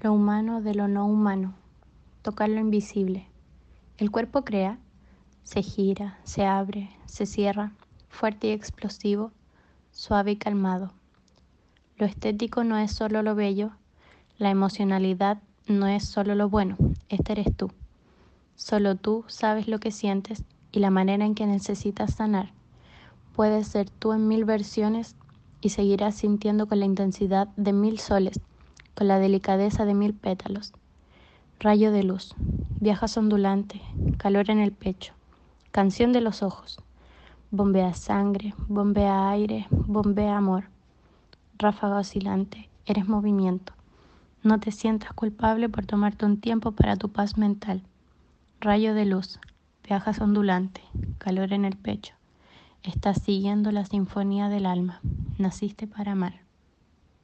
lo humano de lo no humano, tocar lo invisible. El cuerpo crea, se gira, se abre, se cierra, fuerte y explosivo, suave y calmado. Lo estético no es solo lo bello, la emocionalidad no es solo lo bueno, este eres tú. Solo tú sabes lo que sientes y la manera en que necesitas sanar. Puedes ser tú en mil versiones y seguirás sintiendo con la intensidad de mil soles con la delicadeza de mil pétalos. Rayo de luz, viajas ondulante, calor en el pecho, canción de los ojos. Bombea sangre, bombea aire, bombea amor. Ráfaga oscilante, eres movimiento. No te sientas culpable por tomarte un tiempo para tu paz mental. Rayo de luz, viajas ondulante, calor en el pecho. Estás siguiendo la sinfonía del alma. Naciste para amar.